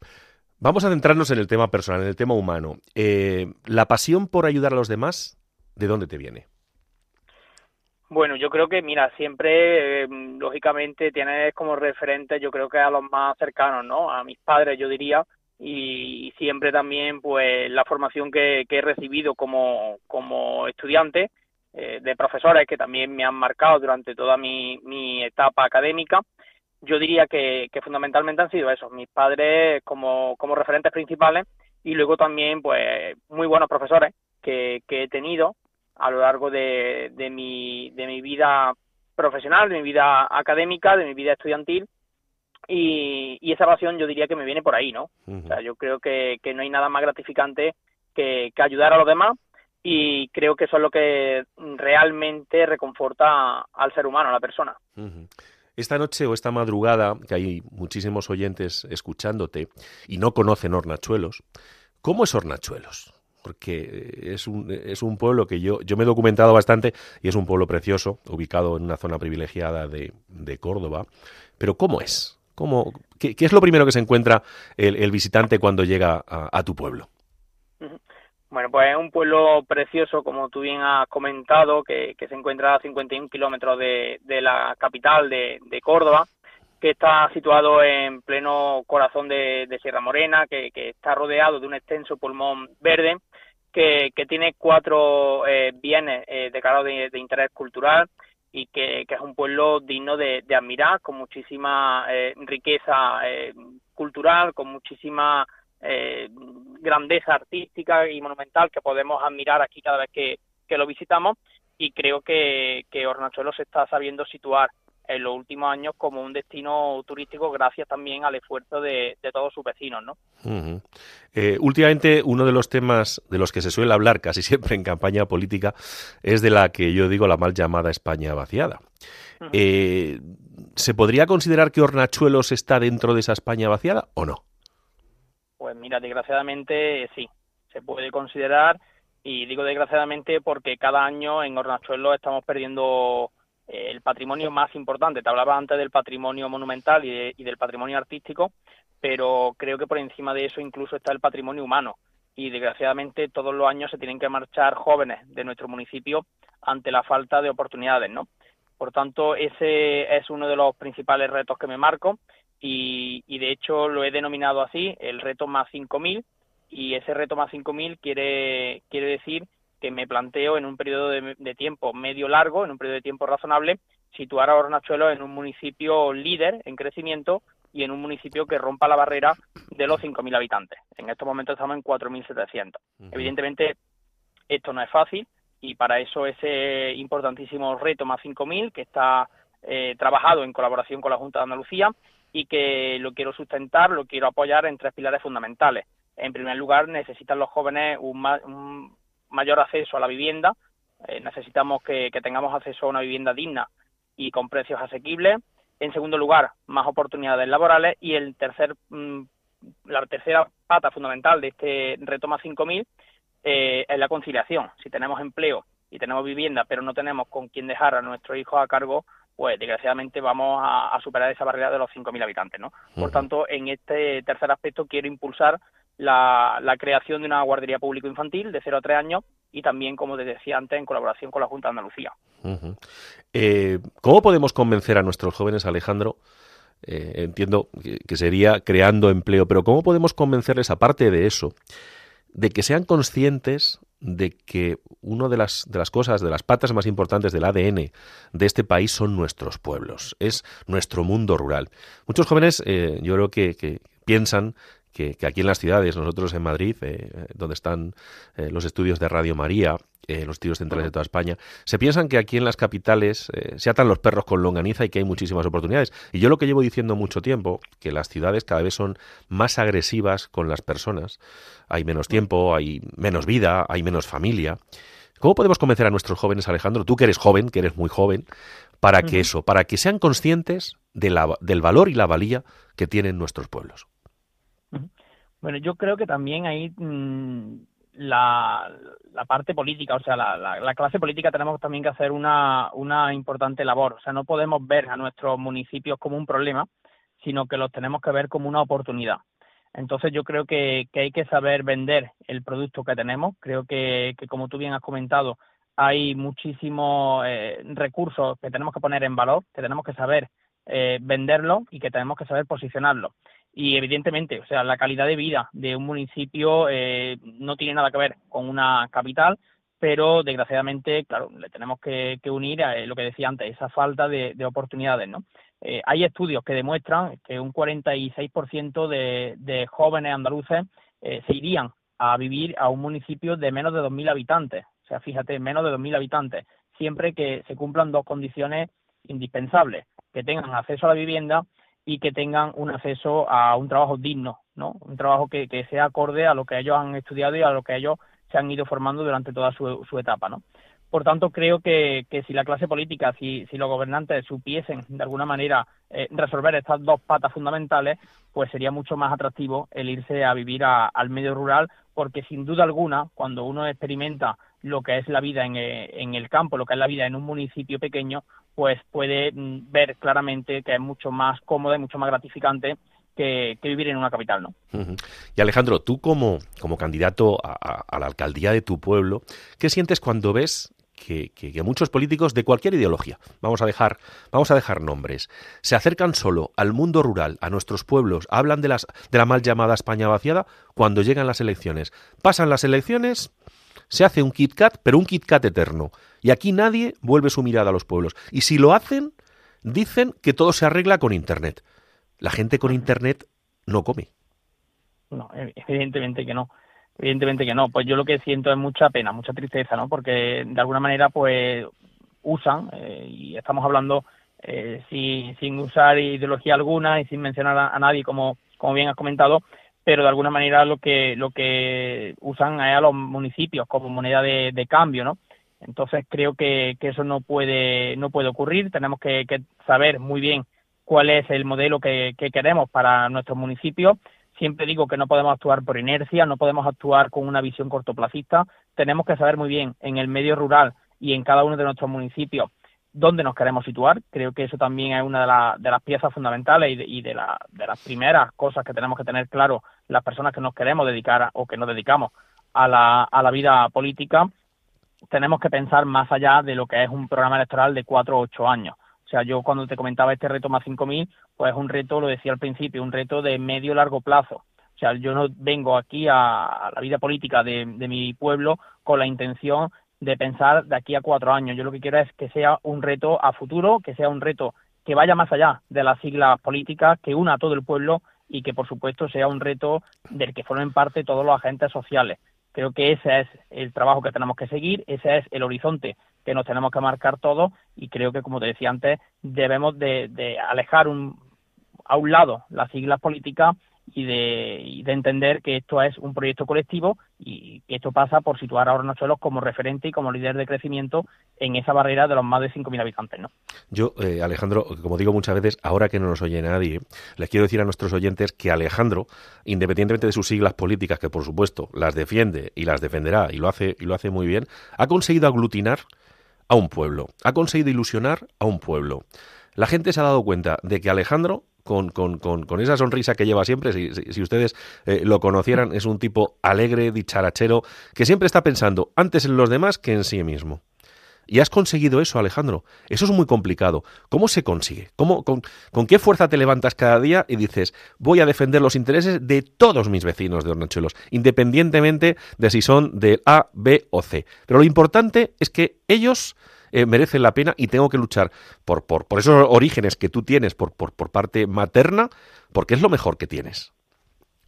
Vamos a centrarnos en el tema personal, en el tema humano. Eh, ¿La pasión por ayudar a los demás, de dónde te viene? Bueno, yo creo que, mira, siempre, eh, lógicamente, tienes como referente, yo creo que a los más cercanos, ¿no? A mis padres, yo diría, y siempre también, pues, la formación que, he recibido como, como estudiante, eh, de profesores que también me han marcado durante toda mi, mi etapa académica, yo diría que, que fundamentalmente han sido esos, mis padres como, como referentes principales y luego también, pues, muy buenos profesores que, que he tenido a lo largo de, de, mi, de mi vida profesional, de mi vida académica, de mi vida estudiantil. Y, y esa pasión yo diría que me viene por ahí, ¿no? O sea, yo creo que, que no hay nada más gratificante que, que, ayudar a los demás y creo que eso es lo que realmente reconforta al ser humano, a la persona. Esta noche o esta madrugada, que hay muchísimos oyentes escuchándote y no conocen Hornachuelos, ¿cómo es Hornachuelos? porque es un, es un pueblo que yo, yo me he documentado bastante y es un pueblo precioso, ubicado en una zona privilegiada de, de Córdoba. Pero ¿cómo es? ¿Cómo, qué, es lo primero que se encuentra el, visitante cuando llega a, tu pueblo? Bueno, pues es un pueblo precioso, como tú bien has comentado, que, se encuentra a 51 kilómetros de, la capital de, de Córdoba que está situado en pleno corazón de, Sierra Morena, que, está rodeado de un extenso pulmón verde, que, tiene cuatro eh, bienes eh, declarados de, interés cultural y que, es un pueblo digno de, admirar, con muchísima eh, riqueza eh, cultural, con muchísima grandeza artística y monumental que podemos admirar aquí cada vez que, lo visitamos y creo que, que Hornachuelo se está sabiendo situar en los últimos años como un destino turístico gracias también al esfuerzo de, todos sus vecinos, ¿no? Eh, últimamente uno de los temas de los que se suele hablar casi siempre en campaña política es de la que yo digo la mal llamada España vaciada. Eh, ¿Se podría considerar que Hornachuelos está dentro de esa España vaciada o no? Pues mira, desgraciadamente sí, se puede considerar y digo desgraciadamente porque cada año en Hornachuelos estamos perdiendo el patrimonio más importante. Te hablaba antes del patrimonio monumental y, del patrimonio artístico, pero creo que por encima de eso incluso está el patrimonio humano. Y desgraciadamente todos los años se tienen que marchar jóvenes de nuestro municipio ante la falta de oportunidades, ¿no? Por tanto, ese es uno de los principales retos que me marco y, y de hecho lo he denominado así, el reto más 5.000 y ese reto más 5.000 quiere, quiere decir que me planteo en un periodo de, tiempo medio largo, en un periodo de tiempo razonable, situar a Hornachuelo en un municipio líder en crecimiento y en un municipio que rompa la barrera de los 5.000 habitantes. En estos momentos estamos en 4.700. Evidentemente, esto no es fácil y para eso ese importantísimo reto más 5.000 que está eh, trabajado en colaboración con la Junta de Andalucía y que lo quiero sustentar, lo quiero apoyar en tres pilares fundamentales. En primer lugar, necesitan los jóvenes un, un mayor acceso a la vivienda. Eh, necesitamos que, tengamos acceso a una vivienda digna y con precios asequibles. En segundo lugar, más oportunidades laborales. Y el tercer, mm, la tercera pata fundamental de este reto más 5.000 eh, es la conciliación. Si tenemos empleo y tenemos vivienda, pero no tenemos con quién dejar a nuestros hijos a cargo, pues desgraciadamente vamos a, superar esa barrera de los 5.000 habitantes. ¿no? Por tanto, en este tercer aspecto quiero impulsar la, creación de una guardería público infantil de 0 a 3 años y también, como te decía antes, en colaboración con la Junta de Andalucía. Eh, ¿Cómo podemos convencer a nuestros jóvenes, Alejandro? Eh, entiendo que, sería creando empleo, pero ¿cómo podemos convencerles, aparte de eso, de que sean conscientes de que una de las, de las cosas, de las patas más importantes del ADN de este país son nuestros pueblos, es nuestro mundo rural. Muchos jóvenes, eh, yo creo que piensan que, aquí en las ciudades, nosotros en Madrid, eh, donde están eh, los estudios de Radio María, eh, los estudios centrales de toda España, se piensan que aquí en las capitales se atan los perros con longaniza y que hay muchísimas oportunidades. Y yo lo que llevo diciendo mucho tiempo, que las ciudades cada vez son más agresivas con las personas, hay menos tiempo, hay menos vida, hay menos familia. ¿Cómo podemos convencer a nuestros jóvenes, Alejandro, tú que eres joven, que eres muy joven, para que eso, para que sean conscientes del valor y la valía que tienen nuestros pueblos. Bueno, yo creo que también ahí mm, la, parte política, o sea, la, clase política tenemos también que hacer una, una importante labor. O sea, no podemos ver a nuestros municipios como un problema, sino que los tenemos que ver como una oportunidad. Entonces yo creo que, hay que saber vender el producto que tenemos. Creo que, como tú bien has comentado, hay muchísimos eh, recursos que tenemos que poner en valor, que tenemos que saber eh, venderlo y que tenemos que saber posicionarlo. Y evidentemente, o sea, la calidad de vida de un municipio eh, no tiene nada que ver con una capital, pero desgraciadamente, claro, le tenemos que, unir a lo que decía antes, esa falta de, de oportunidades, ¿no? Eh, hay estudios que demuestran que un 46% de, de jóvenes andaluces eh, se irían a vivir a un municipio de menos de 2.000 habitantes. O sea, fíjate, menos de 2.000 habitantes, siempre que se cumplan dos condiciones indispensables, que tengan acceso a la vivienda y que tengan un acceso a un trabajo digno, ¿no? Un trabajo que, que sea acorde a lo que ellos han estudiado y a lo que ellos se han ido formando durante toda su, su etapa, ¿no? Por tanto, creo que, si la clase política, si, los gobernantes supiesen de alguna manera eh, resolver estas dos patas fundamentales, pues sería mucho más atractivo el irse a vivir al medio rural, porque sin duda alguna, cuando uno experimenta lo que es la vida en, eh, en, el campo, lo que es la vida en un municipio pequeño, pues puede mm, ver claramente que es mucho más cómodo y mucho más gratificante que, vivir en una capital, ¿no? Y Alejandro, tú como, como candidato a, la alcaldía de tu pueblo, ¿qué sientes cuando ves que, muchos políticos de cualquier ideología, vamos a dejar, vamos a dejar nombres, se acercan solo al mundo rural, a nuestros pueblos, hablan de, las, de la mal llamada España vaciada cuando llegan las elecciones. Pasan las elecciones, se hace un Kit Kat, pero un Kit Kat eterno. Y aquí nadie vuelve su mirada a los pueblos. Y si lo hacen, dicen que todo se arregla con Internet. La gente con Internet no come. No, evidentemente que no. Evidentemente que no. Pues yo lo que siento es mucha pena, mucha tristeza, ¿no? Porque de alguna manera, pues usan, eh, y estamos hablando eh, sin, usar ideología alguna y sin mencionar a, nadie, como, como bien has comentado, pero de alguna manera lo que lo que usan es a los municipios como moneda de, cambio, ¿no? Entonces creo que, que, eso no puede no puede ocurrir. Tenemos que, saber muy bien cuál es el modelo que queremos para nuestros municipios Siempre digo que no podemos actuar por inercia, no podemos actuar con una visión cortoplacista. Tenemos que saber muy bien en el medio rural y en cada uno de nuestros municipios dónde nos queremos situar. Creo que eso también es una de, las piezas fundamentales y, de, las primeras cosas que tenemos que tener claro las personas que nos queremos dedicar o que nos dedicamos a la, a la vida política. Tenemos que pensar más allá de lo que es un programa electoral de cuatro o ocho años. O sea, yo cuando te comentaba este reto más 5.000, pues es un reto, lo decía al principio, un reto de medio largo plazo. O sea, yo no vengo aquí a, la vida política de, mi pueblo con la intención de pensar de aquí a cuatro años. Yo lo que quiero es que sea un reto a futuro, que sea un reto que vaya más allá de las siglas políticas, que una a todo el pueblo y que, por supuesto, sea un reto del que formen parte todos los agentes sociales. Creo que ese es el trabajo que tenemos que seguir, ese es el horizonte que nos tenemos que marcar todos y creo que, como te decía antes, debemos de, alejar un, a un lado las siglas políticas y de, de, entender que esto es un proyecto colectivo y que esto pasa por situar a Hornachuelos como referente y como líder de crecimiento en esa barrera de los más de 5.000 habitantes. ¿no? Yo, eh, Alejandro, como digo muchas veces, ahora que no nos oye nadie, les quiero decir a nuestros oyentes que Alejandro, independientemente de sus siglas políticas, que por supuesto las defiende y las defenderá y lo hace, y lo hace muy bien, ha conseguido aglutinar a un pueblo, ha conseguido ilusionar a un pueblo. La gente se ha dado cuenta de que Alejandro con, con, con, esa sonrisa que lleva siempre. Si, ustedes eh, lo conocieran, es un tipo alegre, dicharachero, que siempre está pensando antes en los demás que en sí mismo. Y has conseguido eso, Alejandro. Eso es muy complicado. ¿Cómo se consigue? ¿Cómo, con, con, qué fuerza te levantas cada día y dices, voy a defender los intereses de todos mis vecinos de Hornachuelos, independientemente de si son del A, B o C? Pero lo importante es que ellos eh, merecen la pena y tengo que luchar por, por, por esos orígenes que tú tienes por, por, por, parte materna, porque es lo mejor que tienes.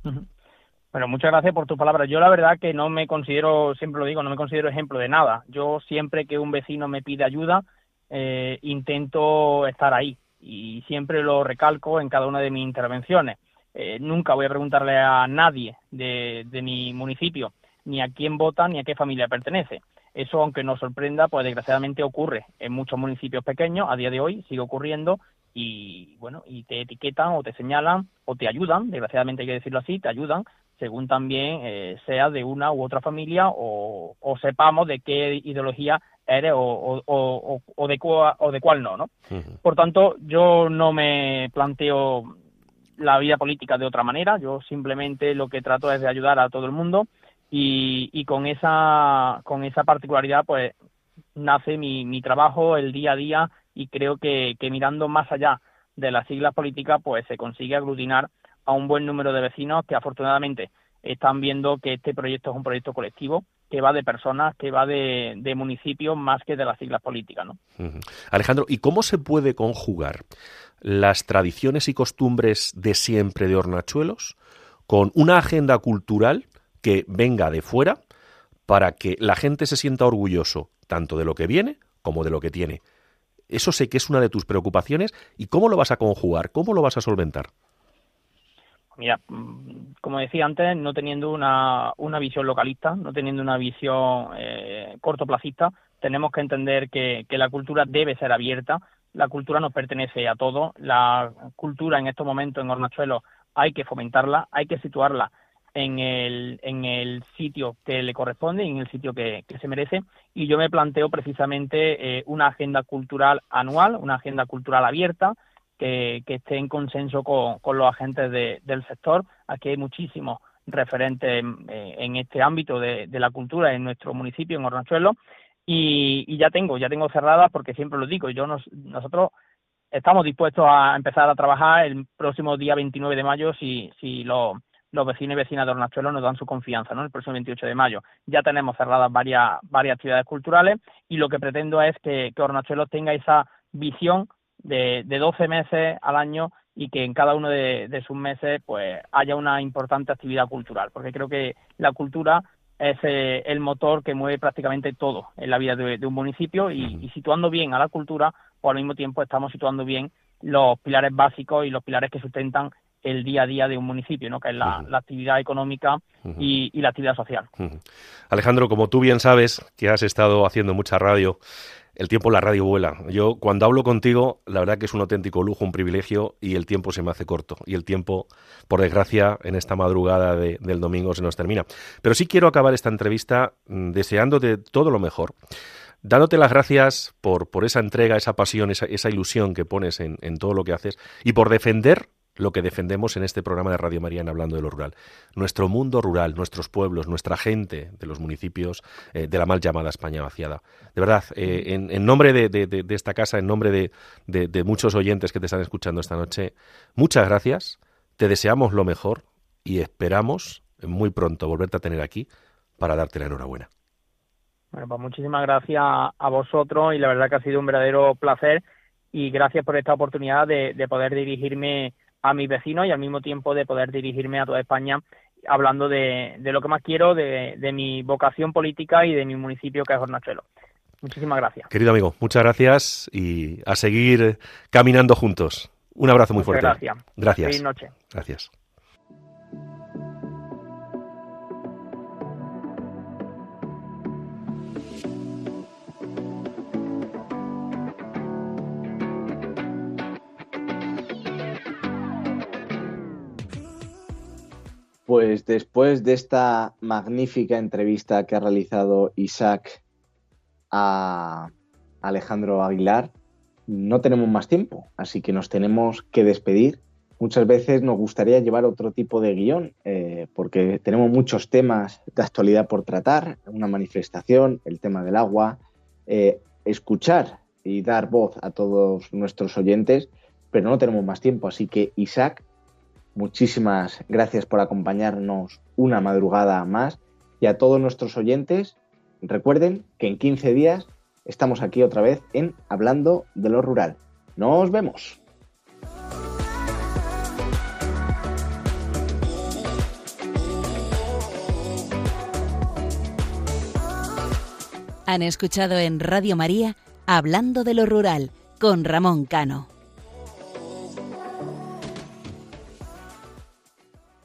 Bueno, muchas gracias por tus palabras. Yo la verdad que no me considero, siempre lo digo, no me considero ejemplo de nada. Yo siempre que un vecino me pide ayuda, eh, intento estar ahí y siempre lo recalco en cada una de mis intervenciones. Eh, nunca voy a preguntarle a nadie de, de mi municipio ni a quién vota ni a qué familia pertenece. Eso, aunque nos sorprenda, pues desgraciadamente ocurre en muchos municipios pequeños, a día de hoy sigue ocurriendo y bueno, y te etiquetan o te señalan o te ayudan, desgraciadamente hay que decirlo así, te ayudan según también eh, sea de una u otra familia o, sepamos de qué ideología eres o, o, o, de, cuál, o de cuál no, ¿no? Por tanto, yo no me planteo la vida política de otra manera, yo simplemente lo que trato es de ayudar a todo el mundo y, con esa con esa particularidad pues nace mi, mi trabajo el día a día y creo que, que mirando más allá de las siglas políticas pues se consigue aglutinar a un buen número de vecinos que afortunadamente están viendo que este proyecto es un proyecto colectivo que va de personas, que va de, municipios más que de las siglas políticas. ¿no? Alejandro, ¿y cómo se puede conjugar las tradiciones y costumbres de siempre de Hornachuelos con una agenda cultural que venga de fuera para que la gente se sienta orgulloso tanto de lo que viene como de lo que tiene? Eso sé que es una de tus preocupaciones. ¿Y cómo lo vas a conjugar? ¿Cómo lo vas a solventar? Mira, mm, como decía antes, no teniendo una, una visión localista, no teniendo una visión eh, cortoplacista, tenemos que entender que, que la cultura debe ser abierta, la cultura nos pertenece a todos, la cultura en estos momentos en Hornachuelo hay que fomentarla, hay que situarla en el, en el sitio que le corresponde y en el sitio que, que se merece. Y yo me planteo precisamente eh, una agenda cultural anual, una agenda cultural abierta, que, esté en consenso con, los agentes del sector. Aquí hay muchísimos referentes en, este ámbito de, la cultura en nuestro municipio, en Hornachuelo, y, ya tengo, ya tengo cerradas porque siempre lo digo, yo nosotros estamos dispuestos a empezar a trabajar el próximo día 29 de mayo si, si los, vecinos y vecinas de Hornachuelo nos dan su confianza, ¿no? El próximo 28 de mayo. Ya tenemos cerradas varias, varias actividades culturales y lo que pretendo es que, que Hornachuelo tenga esa visión de, de 12 meses al año y que en cada uno de, sus meses pues haya una importante actividad cultural, porque creo que la cultura es eh, el motor que mueve prácticamente todo en la vida de, un municipio y, situando bien a la cultura, pues al mismo tiempo estamos situando bien los pilares básicos y los pilares que sustentan el día a día de un municipio, ¿no? que es la, actividad económica y, y, la actividad social. Alejandro, como tú bien sabes, que has estado haciendo mucha radio el tiempo en la radio vuela. Yo cuando hablo contigo, la verdad que es un auténtico lujo, un privilegio y el tiempo se me hace corto. Y el tiempo, por desgracia, en esta madrugada del domingo se nos termina. Pero sí quiero acabar esta entrevista mm, deseándote todo lo mejor. Dándote las gracias por, por esa entrega, esa pasión, esa, esa ilusión que pones en, en todo lo que haces y por defender lo que defendemos en este programa de Radio María en Hablando de lo Rural. Nuestro mundo rural, nuestros pueblos, nuestra gente de los municipios eh, de la mal llamada España vaciada. De verdad, eh, en, nombre de, esta casa, en nombre de, muchos oyentes que te están escuchando esta noche, muchas gracias, te deseamos lo mejor y esperamos muy pronto volverte a tener aquí para darte la enhorabuena. Bueno, pues muchísimas gracias a vosotros y la verdad que ha sido un verdadero placer y gracias por esta oportunidad de poder dirigirme a mis vecinos y al mismo tiempo de poder dirigirme a toda España hablando de, de lo que más quiero, de, de, mi vocación política y de mi municipio que es Hornachuelo. Muchísimas gracias. Querido amigo, muchas gracias y a seguir caminando juntos. Un abrazo muy fuerte. Gracias. Gracias. Feliz noche. Gracias. Pues después de esta magnífica entrevista que ha realizado Isaac a Alejandro Aguilar, no tenemos más tiempo, así que nos tenemos que despedir. Muchas veces nos gustaría llevar otro tipo de guion, eh, porque tenemos muchos temas de actualidad por tratar, una manifestación, el tema del agua, eh, escuchar y dar voz a todos nuestros oyentes, pero no tenemos más tiempo, así que Isaac, Muchísimas gracias por acompañarnos una madrugada más y a todos nuestros oyentes, recuerden que en 15 días estamos aquí otra vez en Hablando de lo Rural. Nos vemos. Han escuchado en Radio María Hablando de lo Rural con Ramón Cano.